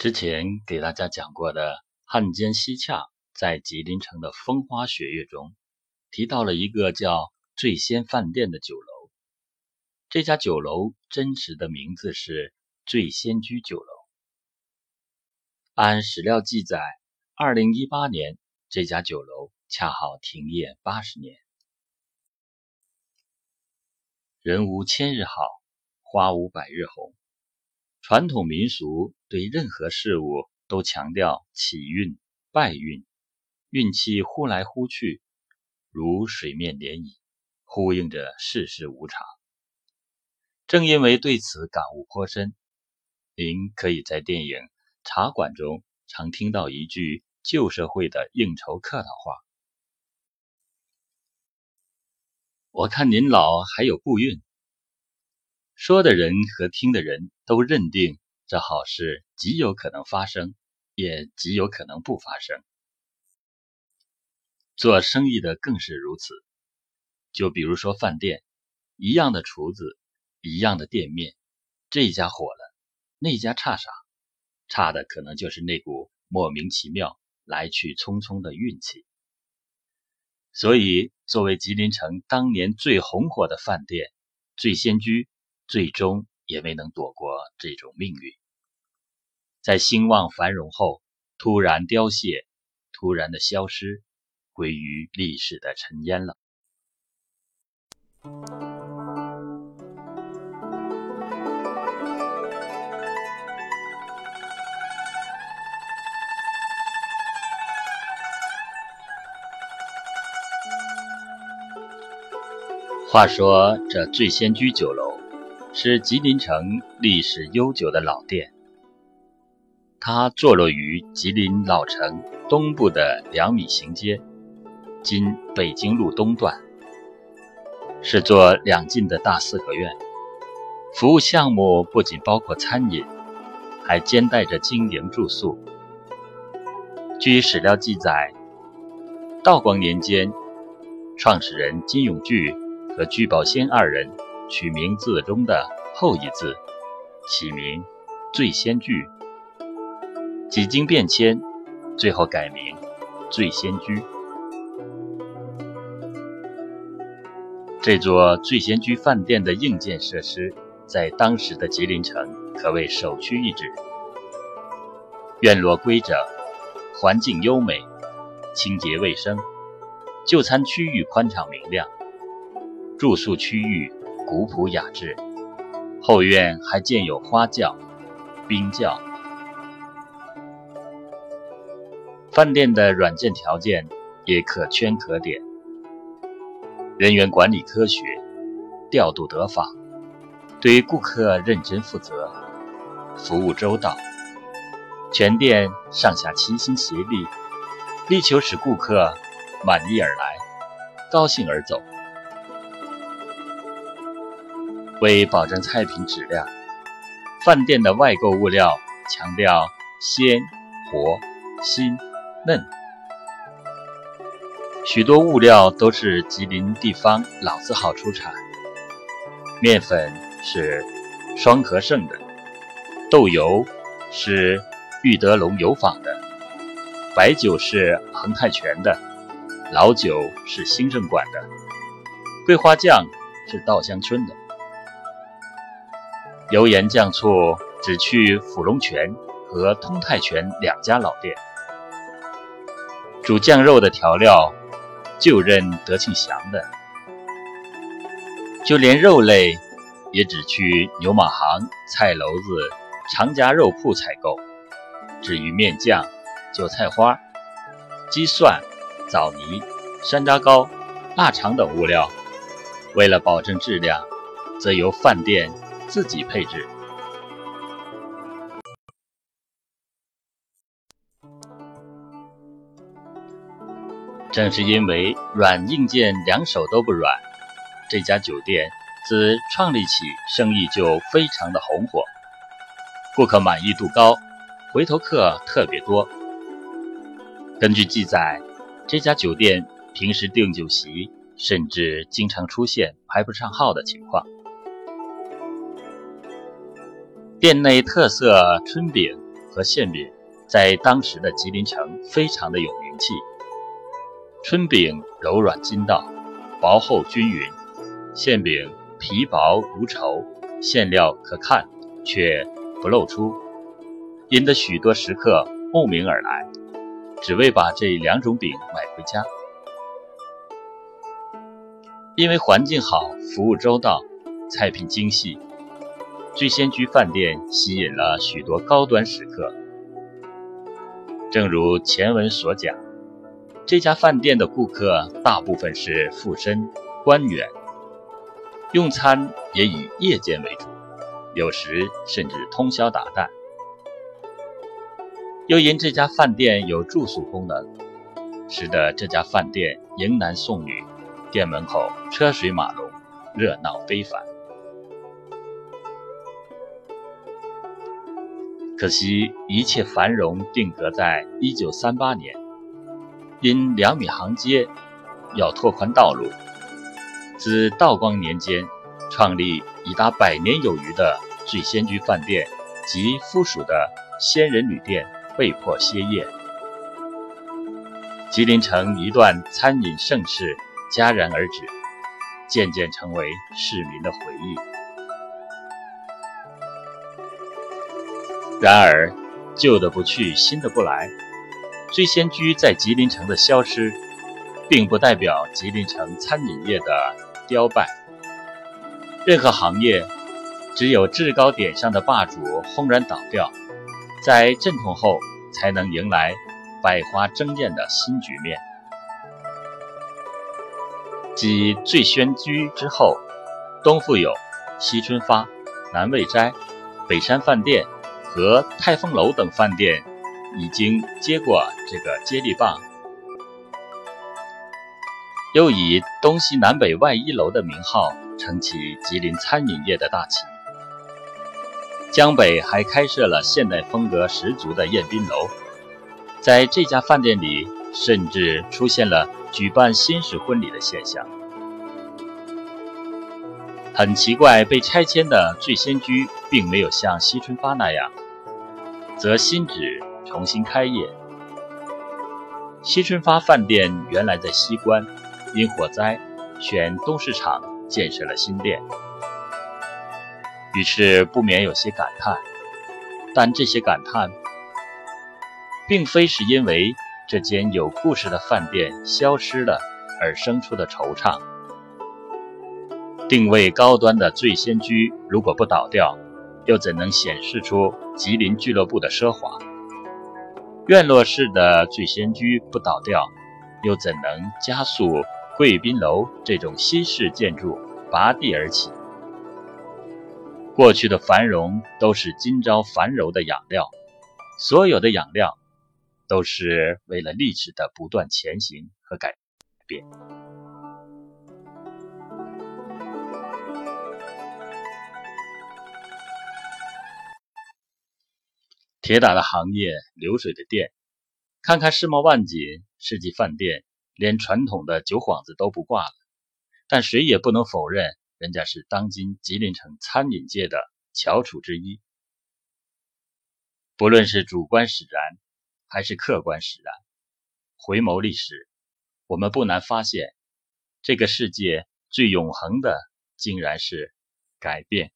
之前给大家讲过的汉奸西洽在吉林城的风花雪月中，提到了一个叫醉仙饭店的酒楼。这家酒楼真实的名字是醉仙居酒楼。按史料记载，二零一八年这家酒楼恰好停业八十年。人无千日好，花无百日红。传统民俗对任何事物都强调起运、败运，运气忽来忽去，如水面涟漪，呼应着世事无常。正因为对此感悟颇深，您可以在电影《茶馆》中常听到一句旧社会的应酬客套话：“我看您老还有步运。”说的人和听的人都认定这好事极有可能发生，也极有可能不发生。做生意的更是如此。就比如说饭店，一样的厨子，一样的店面，这一家火了，那家差啥？差的可能就是那股莫名其妙、来去匆匆的运气。所以，作为吉林城当年最红火的饭店，醉仙居。最终也没能躲过这种命运，在兴旺繁荣后突然凋谢，突然的消失，归于历史的尘烟了。话说这醉仙居酒楼。是吉林城历史悠久的老店，它坐落于吉林老城东部的两米行街，今北京路东段，是座两进的大四合院。服务项目不仅包括餐饮，还兼带着经营住宿。据史料记载，道光年间，创始人金永聚和聚宝仙二人。取名字中的后一字，起名醉仙居。几经变迁，最后改名醉仙居。这座醉仙居饭店的硬件设施，在当时的吉林城可谓首屈一指。院落规整，环境优美，清洁卫生，就餐区域宽敞明亮，住宿区域。古朴雅致，后院还建有花轿、冰轿。饭店的软件条件也可圈可点，人员管理科学，调度得法，对顾客认真负责，服务周到。全店上下齐心协力，力求使顾客满意而来，高兴而走。为保证菜品质量，饭店的外购物料强调鲜、活、新、嫩，许多物料都是吉林地方老字号出产。面粉是双和盛的，豆油是玉德龙油坊的，白酒是恒泰全的，老酒是兴盛馆的，桂花酱是稻香村的。油盐酱醋只去府龙泉和通泰泉两家老店，煮酱肉的调料就认德庆祥的，就连肉类也只去牛马行菜楼子常家肉铺采购。至于面酱、韭菜花、鸡蒜、枣泥、山楂糕、腊肠等物料，为了保证质量，则由饭店。自己配置。正是因为软硬件两手都不软，这家酒店自创立起生意就非常的红火，顾客满意度高，回头客特别多。根据记载，这家酒店平时订酒席甚至经常出现排不上号的情况。店内特色春饼和馅饼在当时的吉林城非常的有名气。春饼柔软筋道，薄厚均匀；馅饼皮薄如绸，馅料可看却不露出，引得许多食客慕名而来，只为把这两种饼买回家。因为环境好，服务周到，菜品精细，聚仙居饭店吸引了许多高端食客。正如前文所讲。这家饭店的顾客大部分是富绅、官员，用餐也以夜间为主，有时甚至通宵达旦。又因这家饭店有住宿功能，使得这家饭店迎男送女，店门口车水马龙，热闹非凡。可惜一切繁荣定格在一九三八年。因两米行街要拓宽道路，自道光年间创立已达百年有余的聚仙居饭店及附属的仙人旅店被迫歇业，吉林城一段餐饮盛世戛然而止，渐渐成为市民的回忆。然而，旧的不去，新的不来。醉仙居在吉林城的消失，并不代表吉林城餐饮业的凋败。任何行业，只有制高点上的霸主轰然倒掉，在阵痛后，才能迎来百花争艳的新局面。继醉仙居之后，东富有、西春发、南味斋、北山饭店和泰丰楼等饭店。已经接过这个接力棒，又以东西南北外一楼的名号撑起吉林餐饮业的大旗。江北还开设了现代风格十足的宴宾楼，在这家饭店里，甚至出现了举办新式婚礼的现象。很奇怪，被拆迁的醉仙居并没有像西春发那样，则新址。重新开业。西春发饭店原来在西关，因火灾选东市场建设了新店，于是不免有些感叹。但这些感叹，并非是因为这间有故事的饭店消失了而生出的惆怅。定位高端的醉仙居如果不倒掉，又怎能显示出吉林俱乐部的奢华？院落式的醉仙居不倒掉，又怎能加速贵宾楼这种新式建筑拔地而起？过去的繁荣都是今朝繁荣的养料，所有的养料都是为了历史的不断前行和改变。铁打的行业，流水的店，看看世贸万锦、世纪饭店，连传统的酒幌子都不挂了。但谁也不能否认，人家是当今吉林城餐饮界的翘楚之一。不论是主观使然，还是客观使然，回眸历史，我们不难发现，这个世界最永恒的，竟然是改变。